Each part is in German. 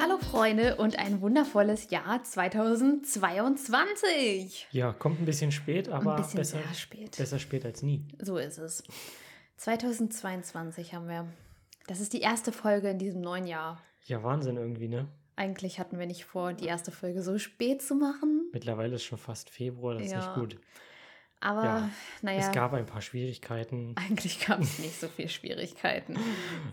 Hallo Freunde und ein wundervolles Jahr 2022. Ja, kommt ein bisschen spät, aber bisschen besser, spät. besser spät als nie. So ist es. 2022 haben wir. Das ist die erste Folge in diesem neuen Jahr. Ja, Wahnsinn irgendwie, ne? Eigentlich hatten wir nicht vor, die erste Folge so spät zu machen. Mittlerweile ist schon fast Februar, das ist Ja. nicht gut. Aber Ja, naja, Es gab ein paar Schwierigkeiten. eigentlich gab es nicht so viel Schwierigkeiten.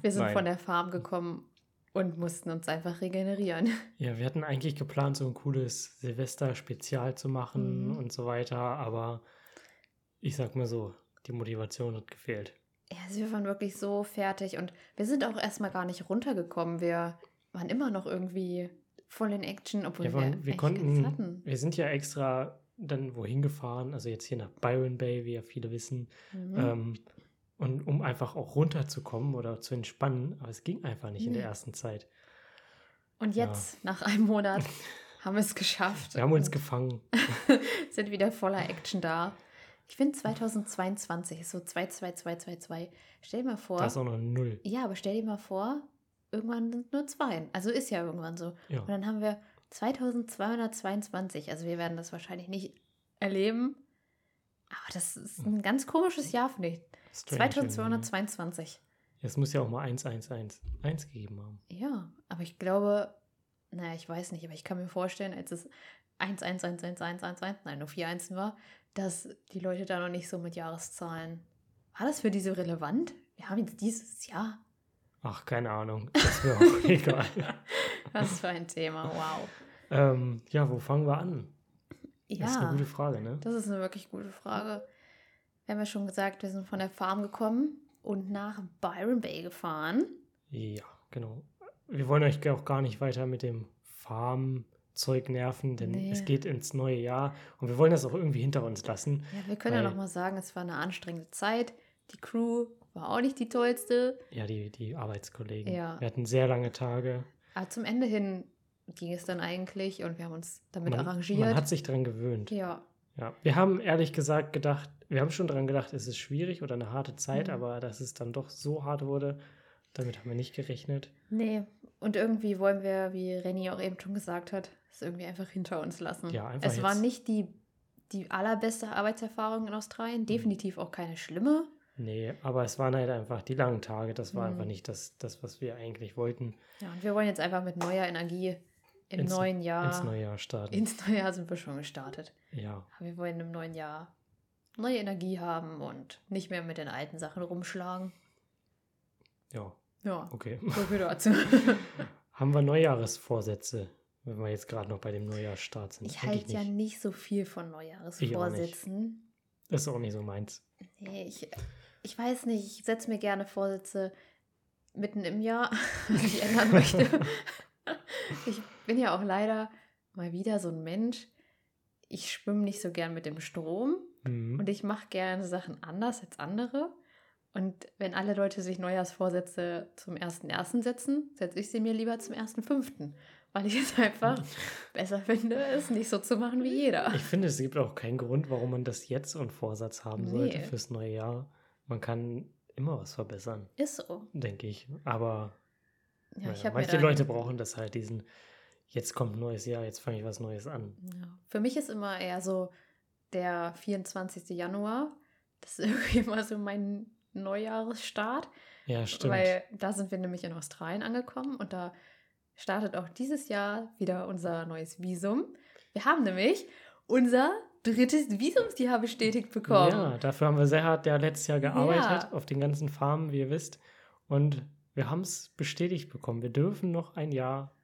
Wir sind Nein. von der Farm gekommen und mussten uns einfach regenerieren. Ja, wir hatten eigentlich geplant, so ein cooles Silvester-Spezial zu machen Mhm. und so weiter, aber ich sag mal so, die Motivation hat gefehlt. Ja, also wir waren wirklich so fertig und wir sind auch erstmal gar nicht runtergekommen. Wir waren immer noch irgendwie voll in Action, obwohl Ja, wir, wir, konnten, hatten. wir sind ja extra dann wohin gefahren, also jetzt hier nach Byron Bay, wie ja viele wissen, Mhm. ähm, und um einfach auch runterzukommen oder zu entspannen, aber es ging einfach nicht in der Nee. ersten Zeit. und ja. jetzt, nach einem Monat, haben wir es geschafft. Wir haben uns gefangen. sind wieder voller Action da. Ich finde 2022 ist so 22222. Stell dir mal vor. Da ist auch noch ein Null. Ja, aber stell dir mal vor, irgendwann sind nur zwei. Also ist ja irgendwann so. Ja. Und dann haben wir 2222. Also wir werden das wahrscheinlich nicht erleben. Aber das ist ein ganz komisches Jahr, finde ich. Strange irgendwie, ne? 2222. Es muss ja auch mal 111 1 gegeben haben. Ja, aber ich glaube, naja, ich weiß nicht, aber ich kann mir vorstellen, als es 1111111, nein, nur 4 Einsen war, dass die Leute da noch nicht so mit Jahreszahlen. War das für die so relevant? Wir haben jetzt dieses Jahr. Ach, keine Ahnung. Das wäre auch egal. Was für ein Thema, wow. Ähm, ja, wo fangen wir an? Das ist eine Ja, gute Frage, ne? das ist eine wirklich gute Frage. Wir haben ja schon gesagt, wir sind von der Farm gekommen und nach Byron Bay gefahren. Ja, genau. Wir wollen euch auch gar nicht weiter mit dem Farmzeug nerven, denn Nee. es geht ins neue Jahr und wir wollen das auch irgendwie hinter uns lassen. Ja, wir können ja Weil- noch mal sagen, es war eine anstrengende Zeit. Die Crew war auch nicht die tollste. Ja, die, die Arbeitskollegen. Ja. Wir hatten sehr lange Tage. Aber zum Ende hin ging es dann eigentlich und wir haben uns damit Man, arrangiert. man hat sich dran gewöhnt. ja, Ja, wir haben ehrlich gesagt gedacht, wir haben schon dran gedacht, es ist schwierig oder eine harte Zeit, Mhm. aber dass es dann doch so hart wurde, damit haben wir nicht gerechnet. nee. Und irgendwie wollen wir, wie Renny auch eben schon gesagt hat, es irgendwie einfach hinter uns lassen. Ja, einfach es war jetzt- nicht die, die allerbeste Arbeitserfahrung in Australien, definitiv auch keine schlimme. Nee, aber es waren halt einfach die langen Tage, das war Mhm. einfach nicht das, das, was wir eigentlich wollten, Ja, und wir wollen jetzt einfach mit neuer Energie im Ins- neuen Jahr. ins neue Jahr starten. ins neue Jahr sind wir schon gestartet. ja, Aber wir wollen im neuen Jahr neue Energie haben und nicht mehr mit den alten Sachen rumschlagen. ja, Ja, okay. so viel dazu. haben wir Neujahresvorsätze, wenn wir jetzt gerade noch bei dem Neujahrsstart sind? Ich halte ja nicht so viel von Neujahresvorsätzen. Das ist auch nicht so meins. Nee, ich, ich weiß nicht, ich setze mir gerne Vorsätze mitten im Jahr, was ich ändern möchte. ich bin ja auch leider mal wieder so ein Mensch. Ich schwimme nicht so gern mit dem Strom Mhm. und ich mache gerne Sachen anders als andere. Und wenn alle Leute sich Neujahrsvorsätze zum 1.1. setzen, setze ich sie mir lieber zum 1.5., weil ich es einfach besser finde, es nicht so zu machen wie jeder. Ich finde, es gibt auch keinen Grund, warum man das jetzt so einen Vorsatz haben sollte Nee. fürs neue Jahr. Man kann immer was verbessern, Ist so. denke ich. Aber Ja, naja, manche Leute brauchen das halt, diesen, jetzt kommt ein neues Jahr, jetzt fange ich was Neues an. Ja. Für mich ist immer eher so der 24. Januar. Das ist irgendwie immer so mein Neujahresstart. Ja, stimmt. Weil da sind wir nämlich in Australien angekommen und da startet auch dieses Jahr wieder unser neues Visum. Wir haben nämlich unser drittes Visumsjahr bestätigt bekommen. Ja, dafür haben wir sehr hart ja letztes Jahr gearbeitet, Ja. auf den ganzen Farmen, wie ihr wisst. Und wir haben es bestätigt bekommen. Wir dürfen noch ein Jahr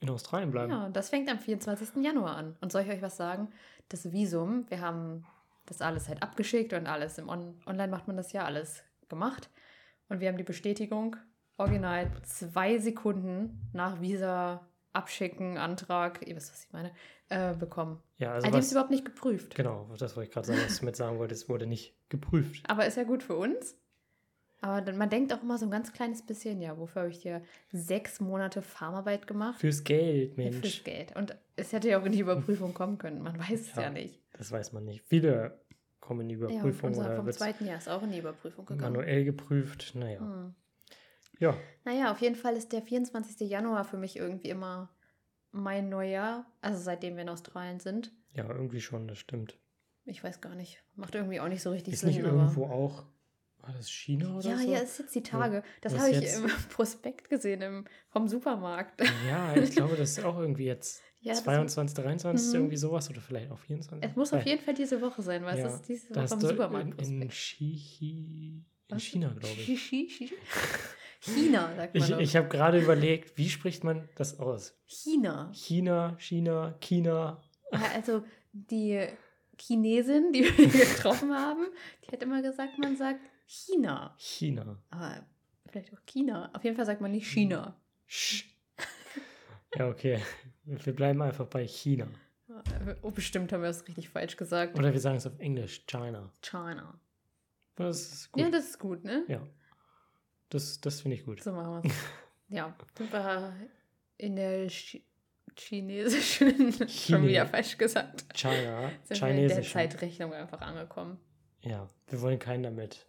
in Australien bleiben. Ja, das fängt am 24. Januar an. Und soll ich euch was sagen? Das Visum, wir haben das alles halt abgeschickt und alles im On Online macht man das ja alles gemacht. Und wir haben die Bestätigung original zwei Sekunden nach Visa abschicken, Antrag, ihr wisst, was ich meine, äh, bekommen. Ja, Also also die haben es was, überhaupt nicht geprüft. genau, das wollte ich gerade sagen, was du mit sagen wolltest, es wurde nicht geprüft. Aber ist ja gut für uns. Aber man denkt auch immer so ein ganz kleines bisschen, ja, wofür habe ich dir sechs Monate Farmarbeit gemacht? Fürs Geld, Ja, Fürs Mensch. Geld. Und es hätte ja auch in die Überprüfung kommen können. Man weiß es ja, Ja. nicht. Das weiß man nicht. Viele kommen in die Ja, Überprüfung unser oder vom zweiten Jahr ist auch in die Überprüfung gegangen. manuell geprüft. Naja. Hm. Ja, Naja, auf jeden Fall ist der 24. Januar für mich irgendwie immer mein Neujahr. Also seitdem wir in Australien sind. ja, irgendwie schon, das stimmt. Ich weiß gar nicht. Macht irgendwie auch nicht so richtig Ist Sinn. nicht aber- irgendwo auch, war das China oder Ja, so? ja, ist jetzt die Tage. Das habe ich jetzt? im Prospekt gesehen im, vom Supermarkt. Ja, ich glaube, das ist auch irgendwie jetzt Ja, das- 22, 23, Mhm. irgendwie sowas oder vielleicht auch 24. Es muss auf Weil jeden Fall diese Woche sein, weil Ja, es ist diese Woche do- Supermarkt. in, in? China, glaube ich. Chi- Chi- Chi- China, sagt man Ich, ich habe gerade überlegt, wie spricht man das aus? China. China, China, China. Ja, also die Chinesin, die wir getroffen haben, die hat immer gesagt, man sagt China. China. Aber vielleicht auch China. Auf jeden Fall sagt man nicht China. Sch. Ja, okay. Wir bleiben einfach bei China. Oh, bestimmt haben wir es richtig falsch gesagt. Oder wir sagen es auf Englisch, China. China. Das ist gut. Ja, das ist gut, ne? Ja. Das, das finde ich gut. So machen wir es. ja, sind wir in der chinesischen, schon Chine. wieder falsch gesagt, China. sind wir in der. Zeitrechnung einfach angekommen. Ja, wir wollen keinen damit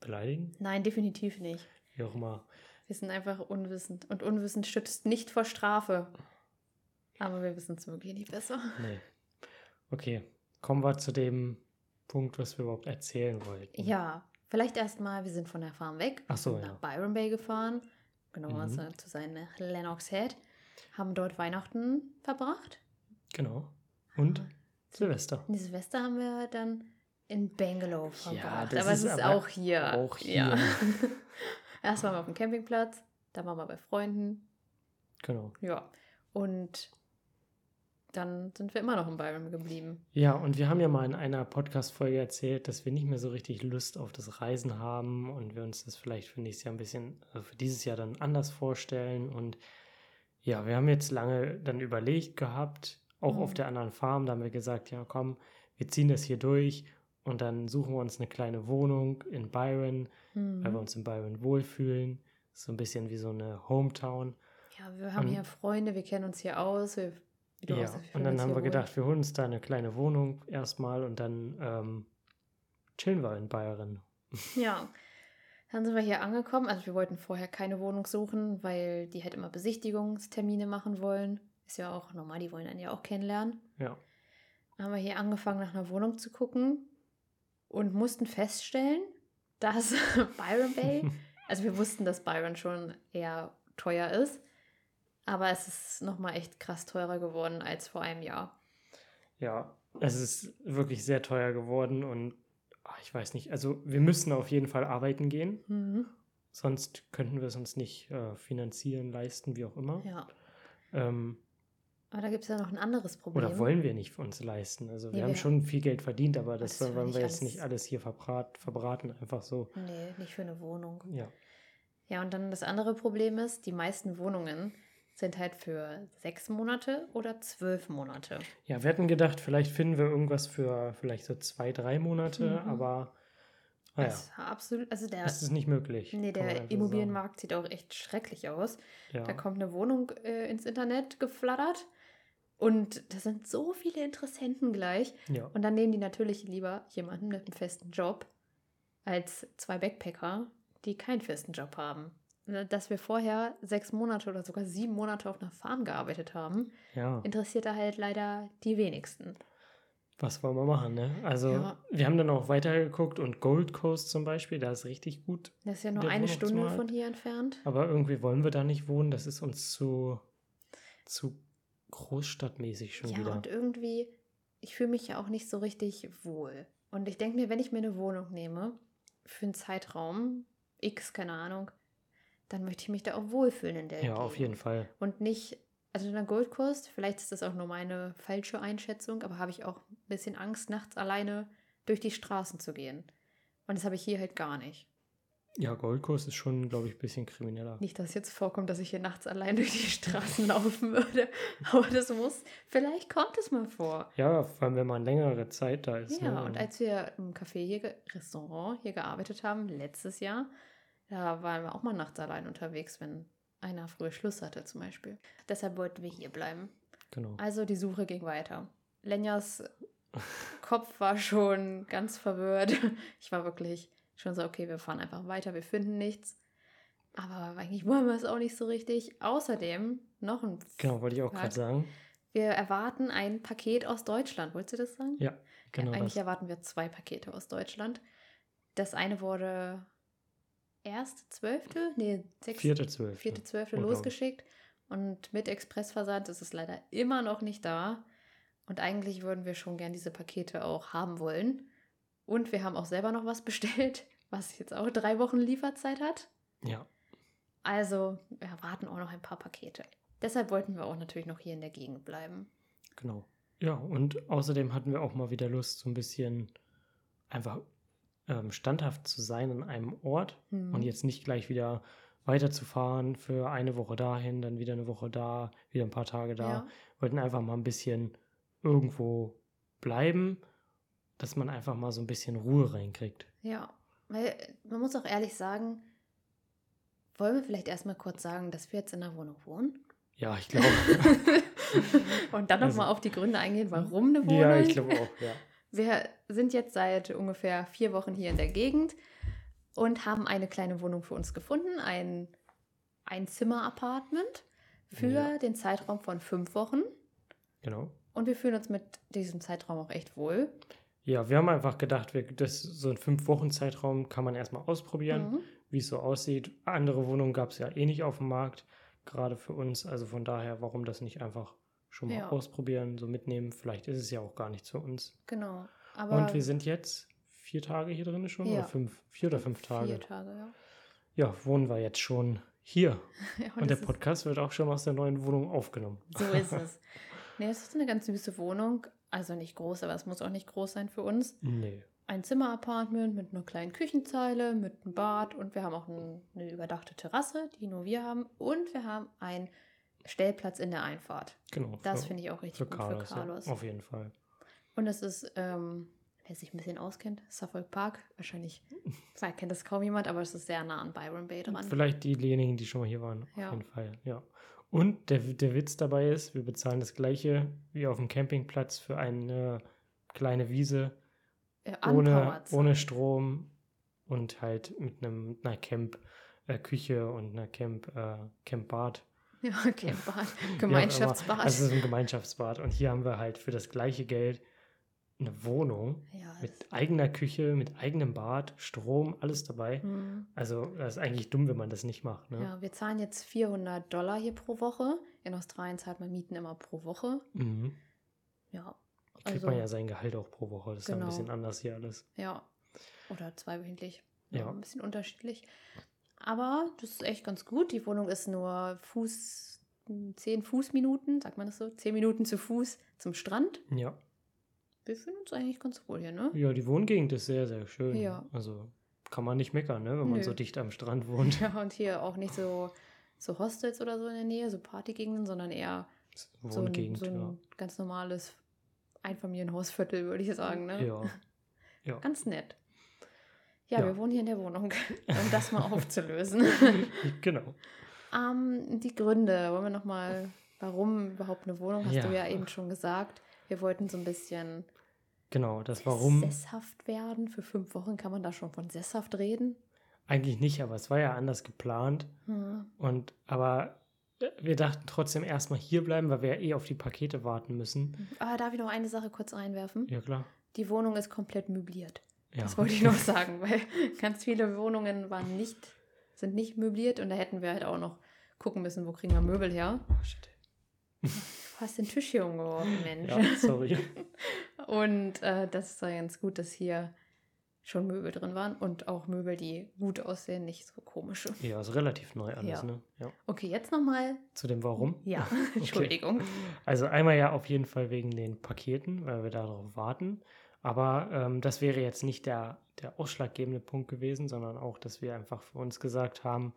beleidigen. Nein, definitiv nicht. Wie auch immer. Wir sind einfach unwissend. Und unwissend schützt nicht vor Strafe. Aber wir wissen es wirklich nicht besser. Nee. Okay. Kommen wir zu dem Punkt, was wir überhaupt erzählen wollten. Ja, vielleicht erstmal, wir sind von der Farm weg. Ach so, sind ja. nach Byron Bay gefahren. Genau, Mhm. zu sein nach Lennox Head. Haben dort Weihnachten verbracht. Genau. Und Aber Silvester. Die Silvester haben wir dann in Bangalore verbracht. das aber es ist ist auch hier. auch hier. Ja. Erst waren wir auf dem Campingplatz, dann waren wir bei Freunden. Genau. Ja. Und dann sind wir immer noch in Byron geblieben. Ja, und wir haben ja mal in einer Podcast-Folge erzählt, dass wir nicht mehr so richtig Lust auf das Reisen haben und wir uns das vielleicht für nächstes Jahr ein bisschen, also für dieses Jahr dann anders vorstellen. Und ja, wir haben jetzt lange dann überlegt gehabt, auch Mhm. auf der anderen Farm, da haben wir gesagt, ja komm, wir ziehen das hier durch und dann suchen wir uns eine kleine Wohnung in Byron, weil wir Mhm. uns in Byron wohlfühlen. So ein bisschen wie so eine Hometown. Ja, wir haben Und- hier Freunde, wir kennen uns hier aus. Wir, Ja, wir und dann haben wir wohl. gedacht, wir holen uns da eine kleine Wohnung erstmal und dann ähm, chillen wir in Bayern. Ja. Dann sind wir hier angekommen. Also wir wollten vorher keine Wohnung suchen, weil die halt immer Besichtigungstermine machen wollen. Ist ja auch normal, die wollen einen ja auch kennenlernen. Ja. Dann haben wir hier angefangen, nach einer Wohnung zu gucken und mussten feststellen, dass Byron Bay, also wir wussten, dass Byron schon eher teuer ist, aber es ist nochmal echt krass teurer geworden als vor einem Jahr. Ja, es ist wirklich sehr teuer geworden und ach, ich weiß nicht, also wir müssen auf jeden Fall arbeiten gehen, Mhm. sonst könnten wir es uns nicht äh, finanzieren, leisten, wie auch immer. Ja, Ähm, aber da gibt es ja noch ein anderes Problem. oder wollen wir nicht uns leisten. Also wir Nee, haben wir- schon viel Geld verdient, aber das, das wollen wir jetzt nicht alles hier verbrat, verbraten, einfach so. Nee, nicht für eine Wohnung. Ja. Ja, und dann das andere Problem ist, die meisten Wohnungen sind halt für sechs Monate oder zwölf Monate. Ja, wir hatten gedacht, vielleicht finden wir irgendwas für vielleicht so zwei, drei Monate, Mhm. aber naja, Das war absolut, also der, das ist nicht möglich. nee, der Immobilienmarkt sieht auch echt schrecklich aus. Ja. Da kommt eine Wohnung äh, ins Internet geflattert und da sind so viele Interessenten gleich. ja. Und dann nehmen die natürlich lieber jemanden mit einem festen Job als zwei Backpacker, die keinen festen Job haben. Ne, Dass wir vorher sechs Monate oder sogar sieben Monate auf einer Farm gearbeitet haben, ja. interessiert da halt leider die wenigsten. Was wollen wir machen, ne? Also, Ja. wir haben dann auch weitergeguckt und Gold Coast zum Beispiel, da ist richtig gut. Das ist ja nur eine. Stunde von hier entfernt. Aber irgendwie wollen wir da nicht wohnen. Das ist uns zu, zu großstadtmäßig schon ja, wieder. und irgendwie, ich fühle mich ja auch nicht so richtig wohl. Und ich denke mir, wenn ich mir eine Wohnung nehme, für einen Zeitraum, X, keine Ahnung, dann möchte ich mich da auch wohlfühlen in der Ja, auf Gegend. jeden Fall. Und nicht, also in der Gold Coast, vielleicht ist das auch nur meine falsche Einschätzung, aber habe ich auch ein bisschen Angst, nachts alleine durch die Straßen zu gehen. Und das habe ich hier halt gar nicht. Ja, Gold Coast ist schon, glaube ich, ein bisschen krimineller. Nicht, dass es jetzt vorkommt, dass ich hier nachts allein durch die Straßen laufen würde, aber das muss, vielleicht kommt es mal vor. Ja, vor allem, wenn man längere Zeit da ist. Ja, ne? und als wir im Café hier, Restaurant hier gearbeitet haben, letztes Jahr, da waren wir auch mal nachts allein unterwegs, wenn einer früher Schluss hatte zum Beispiel. Deshalb wollten wir hier bleiben. Genau. Also die Suche ging weiter. Lenjas Kopf war schon ganz verwirrt. Ich war wirklich schon so, okay, wir fahren einfach weiter, wir finden nichts. Aber eigentlich wollen wir es auch nicht so richtig. Außerdem noch ein. Genau, wollte ich auch gerade sagen. Wir erwarten ein Paket aus Deutschland. Wolltest du das sagen? Ja, genau. Ja, eigentlich das. erwarten wir zwei Pakete aus Deutschland. Das eine wurde erst zwölfte, nee, sechs, Vierte, zwölfte. vierte, zwölfte Unglaublich. losgeschickt. Und mit Expressversand ist es leider immer noch nicht da. Und eigentlich würden wir schon gern diese Pakete auch haben wollen. Und wir haben auch selber noch was bestellt, was jetzt auch drei Wochen Lieferzeit hat. Ja, Also wir erwarten auch noch ein paar Pakete. Deshalb wollten wir auch natürlich noch hier in der Gegend bleiben. genau. Ja, und außerdem hatten wir auch mal wieder Lust, so ein bisschen einfach ähm, standhaft zu sein an einem Ort Hm. und jetzt nicht gleich wieder weiterzufahren für eine Woche dahin, dann wieder eine Woche da, wieder ein paar Tage da. Ja. Wollten einfach mal ein bisschen irgendwo bleiben, dass man einfach mal so ein bisschen Ruhe reinkriegt. Ja, weil man muss auch ehrlich sagen, wollen wir vielleicht erstmal kurz sagen, dass wir jetzt in einer Wohnung wohnen? Ja, ich glaube. Und dann Also- nochmal auf die Gründe eingehen, warum eine Wohnung. ja, ich glaube auch, ja. Wir sind jetzt seit ungefähr vier Wochen hier in der Gegend und haben eine kleine Wohnung für uns gefunden, ein Einzimmer-Apartment für Ja. den Zeitraum von fünf Wochen. Genau. Und wir fühlen uns mit diesem Zeitraum auch echt wohl. Ja, wir haben einfach gedacht, wir, das, so einen Fünf-Wochen-Zeitraum kann man erstmal ausprobieren, Mhm. wie es so aussieht. Andere Wohnungen gab es ja eh nicht auf dem Markt, gerade für uns. Also von daher, warum das nicht einfach schon mal Ja. ausprobieren, so mitnehmen? Vielleicht ist es ja auch gar nicht für uns. Genau. Aber Und wir sind jetzt vier Tage hier drin schon Ja. oder fünf? Vier oder fünf Tage? Vier Tage, ja. Ja, wohnen wir jetzt schon hier. ja Und der das ist- Podcast wird auch schon aus der neuen Wohnung aufgenommen. So ist es. Nee, es ist eine ganz süße Wohnung. Also nicht groß, aber es muss auch nicht groß sein für uns. Nee. Ein Zimmer-Apartment mit einer kleinen Küchenzeile, mit einem Bad und wir haben auch ein, eine überdachte Terrasse, die nur wir haben. Und wir haben einen Stellplatz in der Einfahrt. Genau. Das finde ich auch richtig für gut Carlos, für Carlos. Ja, auf jeden Fall. Und es ist, ähm, wer sich ein bisschen auskennt, Suffolk Park. Wahrscheinlich vielleicht kennt das kaum jemand, aber es ist sehr nah an Byron Bay dran. Vielleicht diejenigen, die schon mal hier waren. Ja. Auf jeden Fall, ja. Und der, der Witz dabei ist, wir bezahlen das gleiche wie auf dem Campingplatz für eine kleine Wiese Äh, ohne, ohne Strom und halt mit einem, einer Camp-Küche und einer Camp, äh, Camp-Bad. Ja, Campbad. Wie auch Gemeinschaftsbad. immer. Also so ein Gemeinschaftsbad. Und hier haben wir halt für das gleiche Geld eine Wohnung ja, mit eigener Küche, mit eigenem Bad, Strom, alles dabei. Hm. Also das ist eigentlich dumm, wenn man das nicht macht. Ne? Ja, wir zahlen jetzt 400 Dollar hier pro Woche. In Australien zahlt man Mieten immer pro Woche. Mhm. Ja, Kriegt Also- man ja sein Gehalt auch pro Woche. Das ist ja Genau. ein bisschen anders hier alles. ja. Oder zweiwöchentlich. Ja. Ja. Ein bisschen unterschiedlich. Aber das ist echt ganz gut. Die Wohnung ist nur Fuß, 10 Fußminuten, sagt man das so? 10 Minuten zu Fuß zum Strand. Ja. Wir fühlen uns eigentlich ganz wohl hier, ne? Ja, die Wohngegend ist sehr, sehr schön. Ja. Also kann man nicht meckern, ne, wenn man Nö. so dicht am Strand wohnt. Ja, und hier auch nicht so, so Hostels oder so in der Nähe, so Partygegenden, sondern eher so ein, Wohngegend, so ein ganz normales Einfamilienhausviertel, würde ich sagen, ja. ne? Ja. ja. Ganz nett. Ja, Ja. wir wohnen hier in der Wohnung, um das mal aufzulösen. genau. ähm, die Gründe, wollen wir nochmal, warum überhaupt eine Wohnung, hast Ja. du ja eben schon gesagt. Wir wollten so ein bisschen Genau, das warum sesshaft werden. Für fünf Wochen kann man da schon von sesshaft reden. eigentlich nicht, aber es war ja anders geplant. Hm. Und aber äh, wir dachten trotzdem erstmal hier bleiben, weil wir ja eh auf die Pakete warten müssen. Aber darf ich noch eine Sache kurz einwerfen? Ja, klar. Die Wohnung ist komplett möbliert. Ja. Das wollte ich noch sagen, weil ganz viele Wohnungen waren nicht, sind nicht möbliert und da hätten wir halt auch noch gucken müssen, wo kriegen wir Möbel her. Oh, shit. Du hast den Tisch hier umgeworfen, Mensch. Ja, sorry. Und äh, das ist ja ganz gut, dass hier schon Möbel drin waren und auch Möbel, die gut aussehen, nicht so komische. Ja, ist relativ neu alles, Ja. ne? Ja. Okay, jetzt nochmal. Zu dem Warum. Ja, Entschuldigung. Also einmal ja auf jeden Fall wegen den Paketen, weil wir darauf warten. Aber ähm, das wäre jetzt nicht der, der ausschlaggebende Punkt gewesen, sondern auch, dass wir einfach für uns gesagt haben,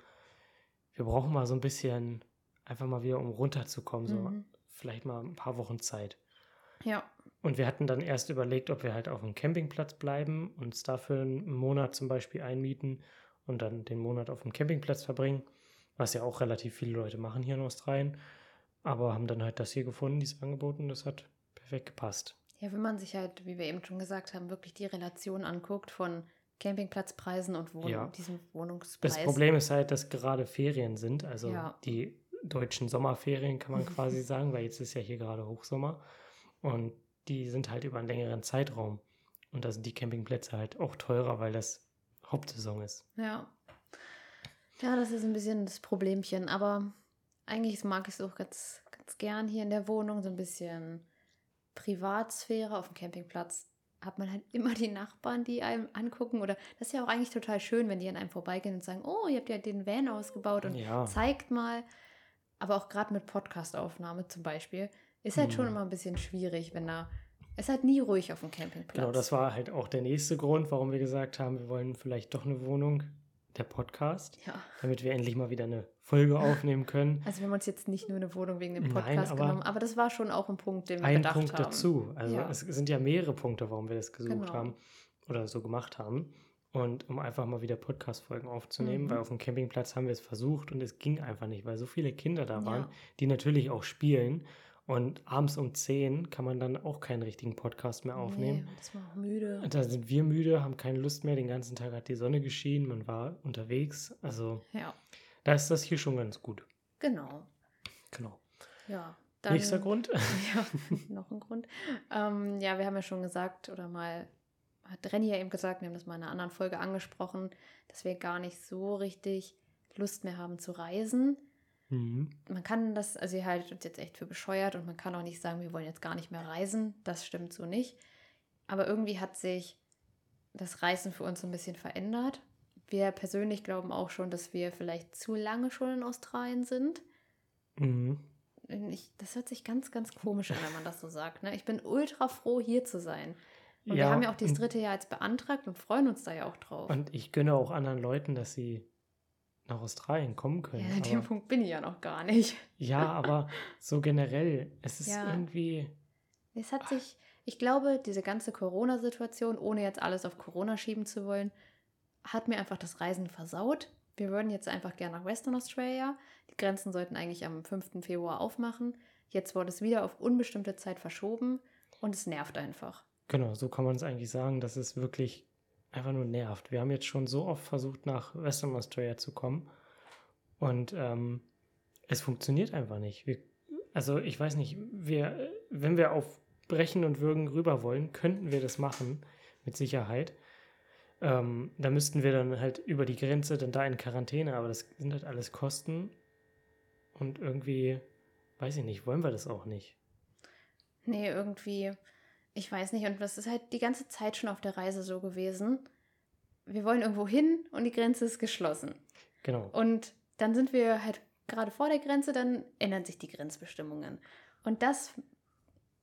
wir brauchen mal so ein bisschen, einfach mal wieder, um runterzukommen, so Mhm. vielleicht mal ein paar Wochen Zeit. Ja, Und wir hatten dann erst überlegt, ob wir halt auf dem Campingplatz bleiben, uns dafür einen Monat zum Beispiel einmieten und dann den Monat auf dem Campingplatz verbringen, was ja auch relativ viele Leute machen hier in Australien. Aber haben dann halt das hier gefunden, dieses Angebot, und das hat perfekt gepasst. Ja, wenn man sich halt, wie wir eben schon gesagt haben, wirklich die Relation anguckt von Campingplatzpreisen und Wohn Ja. diesem Wohnungspreis. Das Problem ist halt, dass gerade Ferien sind, also Ja. die deutschen Sommerferien kann man quasi sagen, weil jetzt ist ja hier gerade Hochsommer und die sind halt über einen längeren Zeitraum und da sind die Campingplätze halt auch teurer, weil das Hauptsaison ist. Ja. Ja, das ist ein bisschen das Problemchen, aber eigentlich mag ich es auch ganz, ganz gern hier in der Wohnung, so ein bisschen Privatsphäre auf dem Campingplatz. Hat man halt immer die Nachbarn, die einem angucken. Oder das ist ja auch eigentlich total schön, wenn die an einem vorbeigehen und sagen, oh, ihr habt ja den Van ausgebaut und Ja. zeigt mal. Aber auch gerade mit Podcastaufnahme zum Beispiel, ist halt schon Hm. immer ein bisschen schwierig, wenn da. Es ist halt nie ruhig auf dem Campingplatz. Genau, das war halt auch der nächste Grund, warum wir gesagt haben, wir wollen vielleicht doch eine Wohnung, der Podcast, Ja. damit wir endlich mal wieder eine Folge aufnehmen können. Also wir haben uns jetzt nicht nur eine Wohnung wegen dem Nein, Podcast aber genommen, aber das war schon auch ein Punkt, den wir Ein bedacht Punkt haben. dazu. Also Ja. es sind ja mehrere Punkte, warum wir das gesucht Genau. haben oder so gemacht haben. Und um einfach mal wieder Podcast-Folgen aufzunehmen, Mhm. weil auf dem Campingplatz haben wir es versucht und es ging einfach nicht, weil so viele Kinder da waren, Ja. die natürlich auch spielen. Und abends um 10 kann man dann auch keinen richtigen Podcast mehr aufnehmen. Nee, das war auch müde. Und Da sind wir müde, haben keine Lust mehr. Den ganzen Tag hat die Sonne geschienen, man war unterwegs. Also Ja, da ist das hier schon ganz gut. genau. Genau. Ja. Dann, Nächster Grund. Ja, noch ein Grund. Ähm, ja, wir haben ja schon gesagt, oder mal, hat Renny ja eben gesagt, wir haben das mal in einer anderen Folge angesprochen, dass wir gar nicht so richtig Lust mehr haben zu reisen. Mhm. Man kann das, also ihr haltet uns jetzt echt für bescheuert und man kann auch nicht sagen, wir wollen jetzt gar nicht mehr reisen. Das stimmt so nicht. Aber irgendwie hat sich das Reisen für uns so ein bisschen verändert. Wir persönlich glauben auch schon, dass wir vielleicht zu lange schon in Australien sind. Mhm. Ich, das hört sich ganz, ganz komisch an, wenn man das so sagt. Ne? Ich bin ultra froh, hier zu sein. Und wir Ja, haben ja auch dieses und- dritte Jahr jetzt beantragt und freuen uns da ja auch drauf. Und ich gönne auch anderen Leuten, dass sie nach Australien kommen können. ja, an dem Punkt bin ich ja noch gar nicht. ja, aber so generell, es ist Ja. irgendwie, Es hat sich, ich glaube, diese ganze Corona-Situation, ohne jetzt alles auf Corona schieben zu wollen, hat mir einfach das Reisen versaut. Wir würden jetzt einfach gerne nach Western Australia. Die Grenzen sollten eigentlich am 5. Februar aufmachen. Jetzt wurde es wieder auf unbestimmte Zeit verschoben und es nervt einfach. genau, so kann man es eigentlich sagen, dass es wirklich einfach nur nervt. Wir haben jetzt schon so oft versucht, nach Western Australia zu kommen und ähm, es funktioniert einfach nicht. Wir, also ich weiß nicht, wir, wenn wir auf Brechen und Würgen rüber wollen, könnten wir das machen, mit Sicherheit. Ähm, da müssten wir dann halt über die Grenze dann da in Quarantäne, aber das sind halt alles Kosten und irgendwie, weiß ich nicht, wollen wir das auch nicht. Nee, irgendwie, ich weiß nicht. Und das ist halt die ganze Zeit schon auf der Reise so gewesen. Wir wollen irgendwo hin und die Grenze ist geschlossen. Genau. Und dann sind wir halt gerade vor der Grenze, dann ändern sich die Grenzbestimmungen. Und das,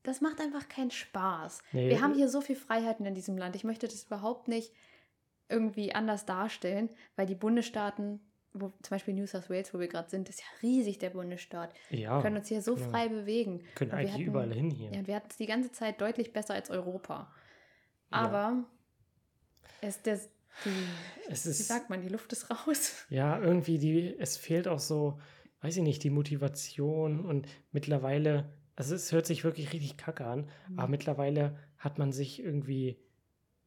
das macht einfach keinen Spaß. Nee. Wir haben hier so viel Freiheiten in diesem Land. Ich möchte das überhaupt nicht irgendwie anders darstellen, weil die Bundesstaaten, wo zum Beispiel New South Wales, wo wir gerade sind, ist ja riesig der Bundesstaat. Ja, Wir können uns hier so genau. frei bewegen. können Und wir eigentlich hatten- überall hin hier. Ja, wir hatten es die ganze Zeit deutlich besser als Europa. Ja. Aber es, das, die, Es wie ist, sagt man, die Luft ist raus. ja, irgendwie die, es fehlt auch so, weiß ich nicht, die Motivation und mittlerweile, also es hört sich wirklich richtig kacke an, Mhm. aber mittlerweile hat man sich irgendwie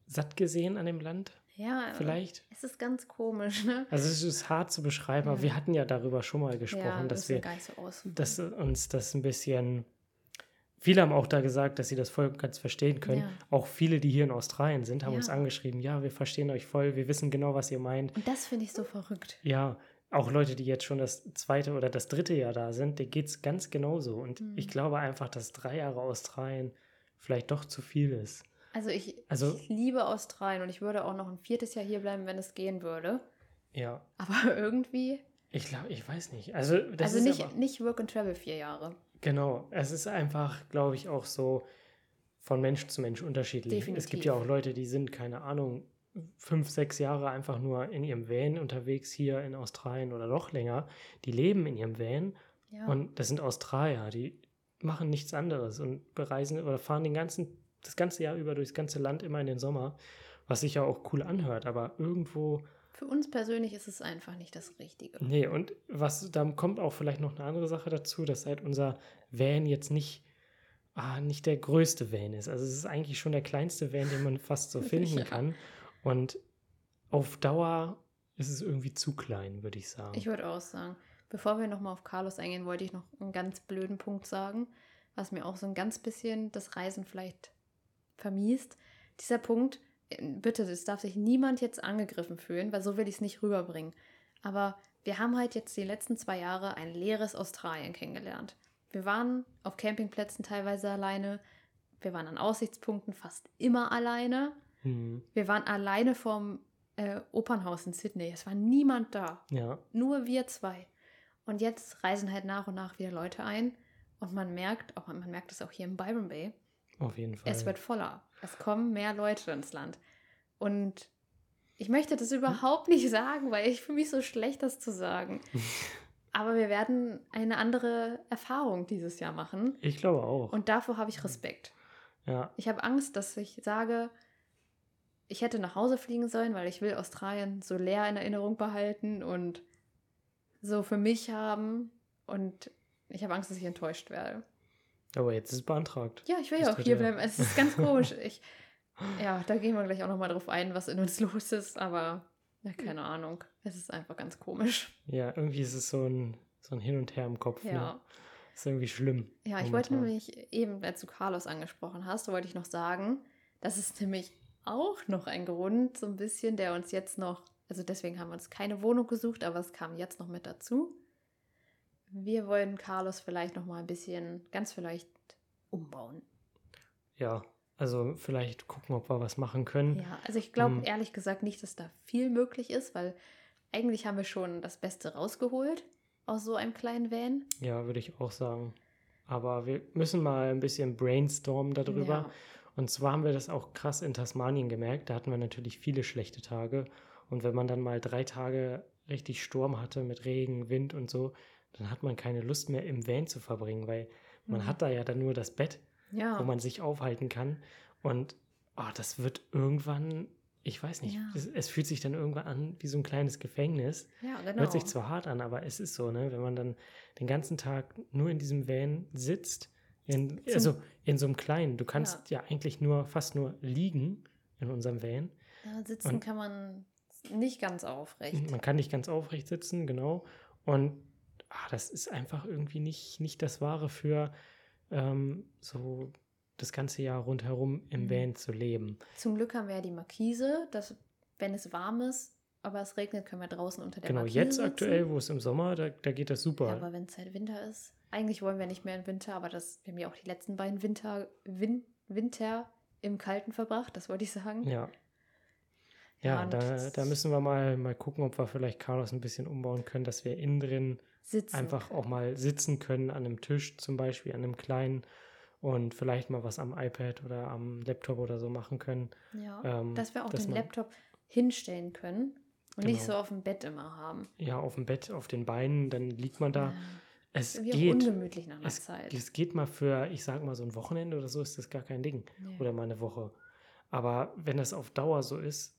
satt gesehen an dem Land, Ja, vielleicht. es ist ganz komisch, ne? Also es ist hart zu beschreiben, aber Ja. wir hatten ja darüber schon mal ja, gesprochen, dass wir, so dass uns das ein bisschen, viele haben auch da gesagt, dass sie das voll ganz verstehen können. Ja. Auch viele, die hier in Australien sind, haben uns angeschrieben, ja, wir verstehen euch voll, wir wissen genau, was ihr meint. Und das finde ich so verrückt. Ja, auch Leute, die jetzt schon das zweite oder das dritte Jahr da sind, denen geht es ganz genauso. Und Mhm. ich glaube einfach, dass drei Jahre Australien vielleicht doch zu viel ist. Also ich, Also- ich liebe Australien und ich würde auch noch ein viertes Jahr hier bleiben, wenn es gehen würde. Ja, Aber irgendwie, ich glaube, ich weiß nicht. Also, das also ist nicht, aber, nicht Work and Travel vier Jahre. genau, es ist einfach, glaube ich, auch so von Mensch zu Mensch unterschiedlich. Es Definitiv. gibt ja auch Leute, die sind, keine Ahnung, fünf, sechs Jahre einfach nur in ihrem Van unterwegs hier in Australien oder noch länger. Die leben in ihrem Van Ja. Und das sind Australier, die machen nichts anderes und bereisen oder fahren den ganzen, das ganze Jahr über durchs ganze Land immer in den Sommer, was sich ja auch cool anhört, aber irgendwo, Für uns persönlich ist es einfach nicht das Richtige. nee, und was, da kommt auch vielleicht noch eine andere Sache dazu, dass halt unser Van jetzt nicht, ah, nicht der größte Van ist. Also es ist eigentlich schon der kleinste Van, den man fast so finden Ja. kann. Und auf Dauer ist es irgendwie zu klein, würde ich sagen. Ich würde auch sagen. Bevor wir nochmal auf Carlos eingehen, wollte ich noch einen ganz blöden Punkt sagen, was mir auch so ein ganz bisschen das Reisen vielleicht vermiest. Dieser Punkt, äh, bitte, es darf sich niemand jetzt angegriffen fühlen, weil so will ich es nicht rüberbringen. Aber wir haben halt jetzt die letzten zwei Jahre ein leeres Australien kennengelernt. Wir waren auf Campingplätzen teilweise alleine. Wir waren an Aussichtspunkten fast immer alleine. Hm. Wir waren alleine vorm äh, Opernhaus in Sydney. Es war niemand da. Ja, Nur wir zwei. Und jetzt reisen halt nach und nach wieder Leute ein. Und man merkt, auch man merkt es auch hier im Byron Bay, auf jeden Fall. es wird voller. Es kommen mehr Leute ins Land. Und ich möchte das überhaupt nicht sagen, weil ich fühle mich so schlecht, das zu sagen. Aber wir werden eine andere Erfahrung dieses Jahr machen. ich glaube auch. Und davor habe ich Respekt. ja, Ich habe Angst, dass ich sage, ich hätte nach Hause fliegen sollen, weil ich will Australien so leer in Erinnerung behalten und so für mich haben. Und ich habe Angst, dass ich enttäuscht werde. Aber jetzt ist es beantragt. Ja, ich will ja auch hier bleiben. Es ist ganz komisch. Ich, ja, da gehen wir gleich auch nochmal drauf ein, was in uns los ist. Aber ja, keine Ahnung. Es ist einfach ganz komisch. Ja, irgendwie ist es so ein, so ein Hin und Her im Kopf. Ja. Ne? Ist irgendwie schlimm. Ja, ich wollte nämlich eben, als du Carlos angesprochen hast, wollte ich noch sagen, das ist nämlich auch noch ein Grund, so ein bisschen, der uns jetzt noch, also deswegen haben wir uns keine Wohnung gesucht, aber es kam jetzt noch mit dazu. Wir wollen Carlos vielleicht noch mal ein bisschen, ganz vielleicht umbauen. Ja, also vielleicht gucken, ob wir was machen können. Ja, also ich glaube Hm. ehrlich gesagt nicht, dass da viel möglich ist, weil eigentlich haben wir schon das Beste rausgeholt aus so einem kleinen Van. Ja, würde ich auch sagen. Aber wir müssen mal ein bisschen brainstormen darüber. Ja. Und zwar haben wir das auch krass in Tasmanien gemerkt. Da hatten wir natürlich viele schlechte Tage. Und wenn man dann mal drei Tage richtig Sturm hatte mit Regen, Wind und so, dann hat man keine Lust mehr im Van zu verbringen, weil man Mhm. hat da ja dann nur das Bett, Ja. wo man sich aufhalten kann. Und oh, das wird irgendwann, ich weiß nicht, Ja. es, es fühlt sich dann irgendwann an wie so ein kleines Gefängnis. ja, genau. Hört sich zwar hart an, aber es ist so, ne? Wenn man dann den ganzen Tag nur in diesem Van sitzt, in, Zum- also in so einem kleinen, du kannst ja. eigentlich nur fast nur liegen in unserem Van. Ja, sitzen Und- kann man nicht ganz aufrecht. Man kann nicht ganz aufrecht sitzen, genau. Und ah, das ist einfach irgendwie nicht, nicht das Wahre für ähm, so das ganze Jahr rundherum im Mhm. Van zu leben. Zum Glück haben wir ja die Markise, dass wenn es warm ist, aber es regnet, können wir draußen unter der genau, Markise jetzt sitzen. aktuell, wo es im Sommer, da, da geht das super. Ja, aber wenn es halt Winter ist. Eigentlich wollen wir nicht mehr im Winter, aber das, wir haben ja auch die letzten beiden Winter, Win, Winter im Kalten verbracht, das wollte ich sagen. Ja. Ja, Ja, da, da müssen wir mal, mal gucken, ob wir vielleicht Carlos ein bisschen umbauen können, dass wir innen drin Sitzen. einfach können. auch mal sitzen können, an einem Tisch zum Beispiel, an einem kleinen und vielleicht mal was am iPad oder am Laptop oder so machen können. Ja, ähm, dass wir auch dass den Laptop hinstellen können und nicht Genau. so auf dem Bett immer haben. Ja, auf dem Bett, auf den Beinen, dann liegt man da. Ja, Es geht. ungemütlich nach einer Es, Zeit. es geht mal für, ich sag mal, so ein Wochenende oder so ist das gar kein Ding. Ja. Oder mal eine Woche. Aber wenn das auf Dauer so ist,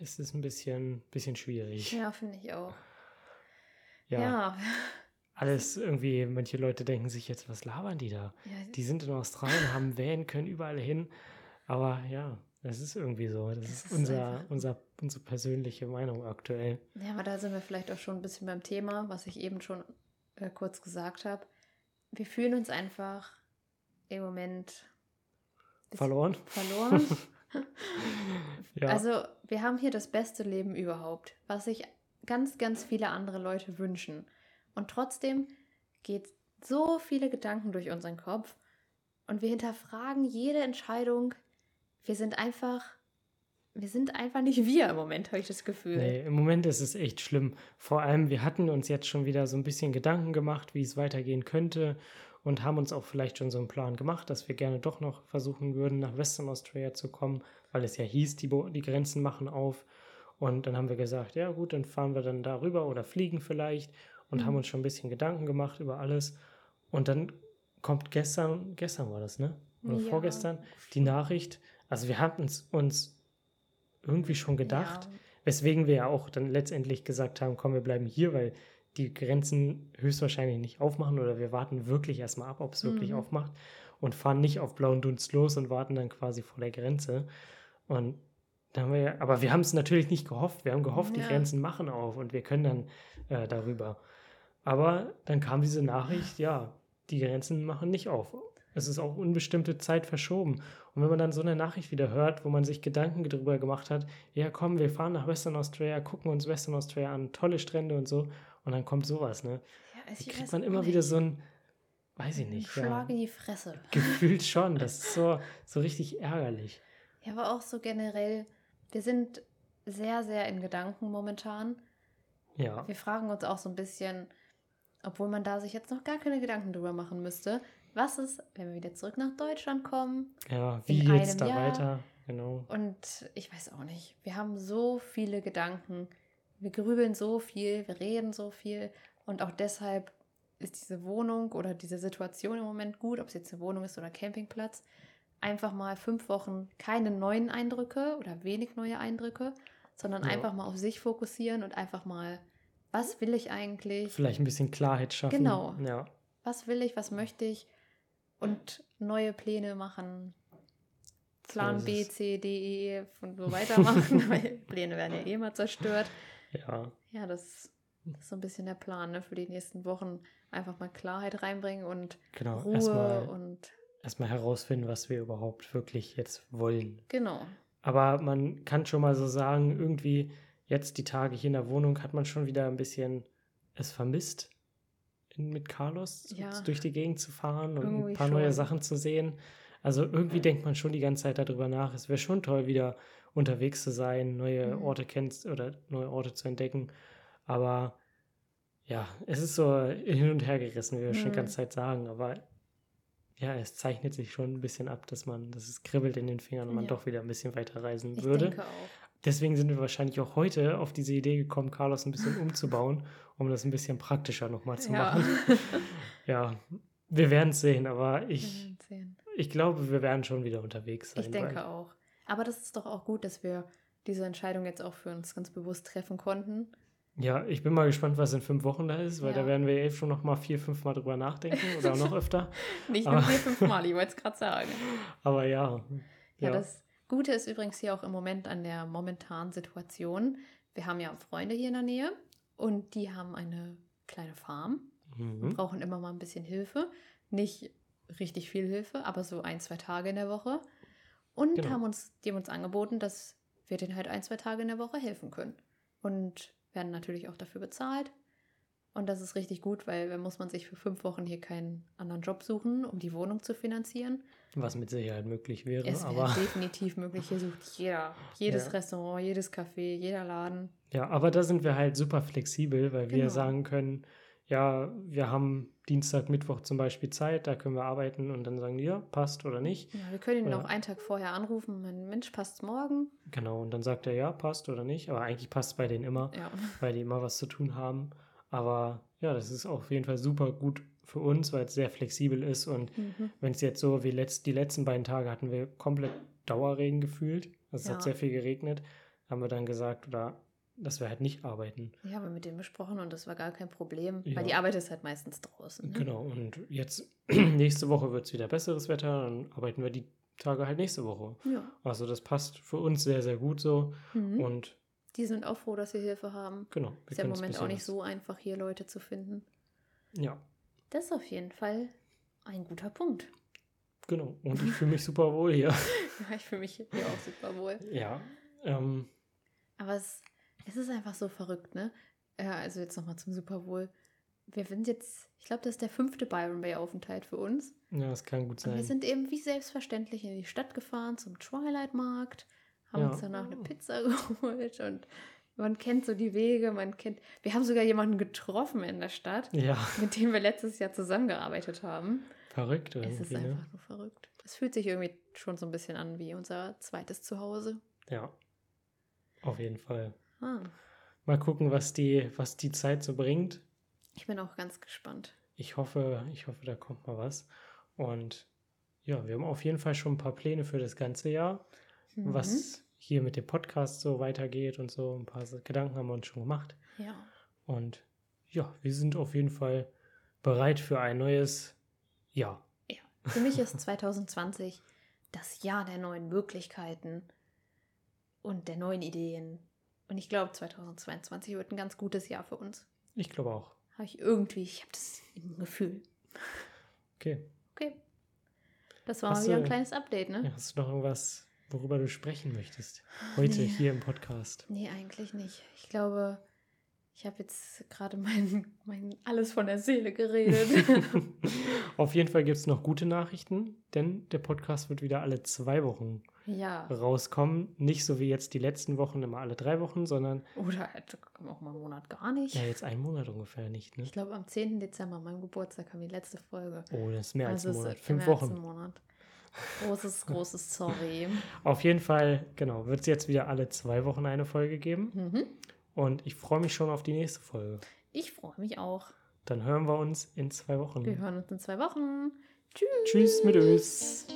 ist es ein bisschen, bisschen schwierig. ja, finde ich auch. Ja. ja. alles irgendwie, manche Leute denken sich jetzt, was labern die da? Ja, Die sind in Australien, haben Van, können überall hin. Aber ja, das ist irgendwie so. Das Es ist ist unser, unser, unsere persönliche Meinung aktuell. Ja, aber da sind wir vielleicht auch schon ein bisschen beim Thema, was ich eben schon äh, kurz gesagt habe. Wir fühlen uns einfach im Moment Verloren? verloren. Ja, Also, wir haben hier das beste Leben überhaupt, was sich ganz, ganz viele andere Leute wünschen. Und trotzdem geht so viele Gedanken durch unseren Kopf und wir hinterfragen jede Entscheidung. Wir sind einfach, wir sind einfach nicht wir im Moment, habe ich das Gefühl. nee, im Moment ist es echt schlimm. Vor allem, wir hatten uns jetzt schon wieder so ein bisschen Gedanken gemacht, wie es weitergehen könnte und haben uns auch vielleicht schon so einen Plan gemacht, dass wir gerne doch noch versuchen würden, nach Western Australia zu kommen, weil es ja hieß, die, Bo die Grenzen machen auf. Und dann haben wir gesagt, ja gut, dann fahren wir dann darüber oder fliegen vielleicht und Mhm. haben uns schon ein bisschen Gedanken gemacht über alles. Und dann kommt gestern, gestern war das, ne? Oder Ja. vorgestern, die Nachricht. Also wir hatten es uns irgendwie schon gedacht, Ja, weswegen wir ja auch dann letztendlich gesagt haben, komm, wir bleiben hier, weil die Grenzen höchstwahrscheinlich nicht aufmachen oder wir warten wirklich erstmal ab, ob es wirklich Mhm. aufmacht und fahren nicht auf blauen Dunst los und warten dann quasi vor der Grenze. Und wir ja, aber wir haben es natürlich nicht gehofft. Wir haben gehofft, die Ja. Grenzen machen auf und wir können dann äh, darüber. Aber dann kam diese Nachricht, ja, die Grenzen machen nicht auf. Es ist auch unbestimmte Zeit verschoben. Und wenn man dann so eine Nachricht wieder hört, wo man sich Gedanken darüber gemacht hat, ja komm, wir fahren nach Western Australia, gucken uns Western Australia an, tolle Strände und so, und dann kommt sowas, ne? Ja, ich kriegt man immer wieder so ein, weiß ich nicht, ja, Schlag in die Fresse. gefühlt schon. Das ist so, so richtig ärgerlich. Ja, aber auch so generell, wir sind sehr, sehr in Gedanken momentan. Ja, Wir fragen uns auch so ein bisschen, obwohl man da sich jetzt noch gar keine Gedanken drüber machen müsste, was ist, wenn wir wieder zurück nach Deutschland kommen? ja, wie jetzt da Jahr. weiter? Genau. Und ich weiß auch nicht, wir haben so viele Gedanken, wir grübeln so viel, wir reden so viel und auch deshalb ist diese Wohnung oder diese Situation im Moment gut, ob es jetzt eine Wohnung ist oder Campingplatz, einfach mal fünf Wochen keine neuen Eindrücke oder wenig neue Eindrücke, sondern Ja. einfach mal auf sich fokussieren und einfach mal, was will ich eigentlich? Vielleicht ein bisschen Klarheit schaffen. Genau. Ja, was will ich, was möchte ich und neue Pläne machen. Plan So B. C, D, E, F und so weitermachen, weil Pläne werden ja eh mal zerstört. ja, Ja, das, das ist so ein bisschen der Plan ne, für die nächsten Wochen. Einfach mal Klarheit reinbringen und genau. Ruhe und erstmal herausfinden, was wir überhaupt wirklich jetzt wollen. genau. Aber man kann schon mal so sagen, irgendwie jetzt die Tage hier in der Wohnung hat man schon wieder ein bisschen es vermisst, mit Carlos Ja. durch die Gegend zu fahren und Irgendwie ein paar neue schon. Sachen zu sehen. Also irgendwie denkt man schon die ganze Zeit darüber nach. Es wäre schon toll, wieder unterwegs zu sein, neue Mhm. Orte kennst oder neue Orte zu entdecken. Aber ja, es ist so hin und her gerissen, wie wir schon die Mhm. ganze Zeit sagen. Aber ja, es zeichnet sich schon ein bisschen ab, dass man, dass es kribbelt in den Fingern und man Ja. doch wieder ein bisschen weiter reisen Ich würde. denke auch. Deswegen sind wir wahrscheinlich auch heute auf diese Idee gekommen, Carlos ein bisschen umzubauen, um das ein bisschen praktischer nochmal zu Ja. machen. Ja, wir werden es sehen, aber ich, sehen. ich glaube, wir werden schon wieder unterwegs sein. Ich denke auch. Aber das ist doch auch gut, dass wir diese Entscheidung jetzt auch für uns ganz bewusst treffen konnten. Ja, ich bin mal gespannt, was in fünf Wochen da ist, weil Ja. da werden wir eh schon noch mal vier, fünf Mal drüber nachdenken oder auch noch öfter. Nicht Aber- nur vier, fünf Mal, ich wollte es gerade sagen. Aber ja, Ja, ja, das Gute ist übrigens hier auch im Moment an der momentanen Situation. Wir haben ja Freunde hier in der Nähe und die haben eine kleine Farm und mhm. brauchen immer mal ein bisschen Hilfe. Nicht richtig viel Hilfe, aber so ein, zwei Tage in der Woche. Und Genau. haben uns, die haben uns angeboten, dass wir denen halt ein, zwei Tage in der Woche helfen können. Und werden natürlich auch dafür bezahlt. Und das ist richtig gut, weil dann muss man sich für fünf Wochen hier keinen anderen Job suchen, um die Wohnung zu finanzieren. was mit Sicherheit möglich wäre, Es wäre aber definitiv möglich. Hier sucht jeder, jedes Ja. Restaurant, jedes Café, jeder Laden. ja, aber da sind wir halt super flexibel, weil wir Genau. sagen können, ja, wir haben Dienstag, Mittwoch zum Beispiel Zeit, da können wir arbeiten und dann sagen die, ja, passt oder nicht. Ja, wir können ihn Ja. auch einen Tag vorher anrufen. Mein Mensch passt morgen. Genau, und dann sagt er, ja, passt oder nicht. Aber eigentlich passt es bei denen immer, Ja. weil die immer was zu tun haben. Aber ja, das ist auf jeden Fall super gut für uns, weil es sehr flexibel ist. Und Mhm. wenn es jetzt so wie letzt, die letzten beiden Tage hatten wir komplett Dauerregen gefühlt. Also es Ja. hat sehr viel geregnet. Haben wir dann gesagt, oder dass wir halt nicht arbeiten. Ja, haben mit dem besprochen und das war gar kein Problem, Ja. weil die Arbeit ist halt meistens draußen. Ne? Genau, und jetzt nächste Woche wird es wieder besseres Wetter, dann arbeiten wir die Tage halt nächste Woche. Ja. Also das passt für uns sehr, sehr gut so. Mhm. Und Die sind auch froh, dass sie Hilfe haben. genau. wir Ist ja im Moment auch nicht so einfach, hier Leute zu finden. Ja, Das ist auf jeden Fall ein guter Punkt. genau. Und ich fühle mich super wohl hier. Ja, ich fühle mich hier auch super wohl. Ja. Ähm, Aber es, es ist einfach so verrückt, ne? Ja, also jetzt nochmal zum Super Bowl. Wir sind jetzt, ich glaube, das ist der fünfte Byron Bay-Aufenthalt für uns. ja, das kann gut Und wir sein. sind eben wie selbstverständlich in die Stadt gefahren zum Twilight-Markt, haben Ja. uns danach eine Pizza geholt und man kennt so die Wege, man kennt. Wir haben sogar jemanden getroffen in der Stadt, Ja, mit dem wir letztes Jahr zusammengearbeitet haben. verrückt Es irgendwie. ist Ne? einfach nur verrückt. Es fühlt sich irgendwie schon so ein bisschen an wie unser zweites Zuhause. Ja, auf jeden Fall. Ah, Mal gucken, was die, was die Zeit so bringt. ich bin auch ganz gespannt. Ich hoffe, ich hoffe, da kommt mal was. Und ja, wir haben auf jeden Fall schon ein paar Pläne für das ganze Jahr, Mhm. was hier mit dem Podcast so weitergeht und so. Ein paar Gedanken haben wir uns schon gemacht. Ja. Und ja, wir sind auf jeden Fall bereit für ein neues Jahr. Ja, für mich ist 2020 das Jahr der neuen Möglichkeiten. und der neuen Ideen. Und ich glaube, 2022 wird ein ganz gutes Jahr für uns. Ich glaube auch. Habe ich irgendwie, ich habe das im Gefühl. Okay. Okay. Das war Hast mal wieder du- ein kleines Update, ne? Hast du noch irgendwas, worüber du sprechen möchtest? Heute Nee. hier im Podcast. Nee, eigentlich nicht. Ich glaube, ich habe jetzt gerade mein, mein alles von der Seele geredet. Auf jeden Fall gibt es noch gute Nachrichten, denn der Podcast wird wieder alle zwei Wochen ja. rauskommen. Nicht so wie jetzt die letzten Wochen immer alle drei Wochen, sondern Oder halt auch mal einen Monat gar nicht. ja jetzt einen Monat ungefähr nicht. Ne? Ich glaube, am 10. Dezember, meinem Geburtstag, kam die letzte Folge. Oh, das ist mehr als Also ein es Monat. ist Fünf mehr als Wochen. ein Monat. Großes, großes Sorry. Auf jeden Fall, genau, wird es jetzt wieder alle zwei Wochen eine Folge geben. Mhm. Und ich freue mich schon auf die nächste Folge. Ich freue mich auch. Dann hören wir uns in zwei Wochen. Wir hören uns in zwei Wochen. Tschüss. Tschüss mit Ös.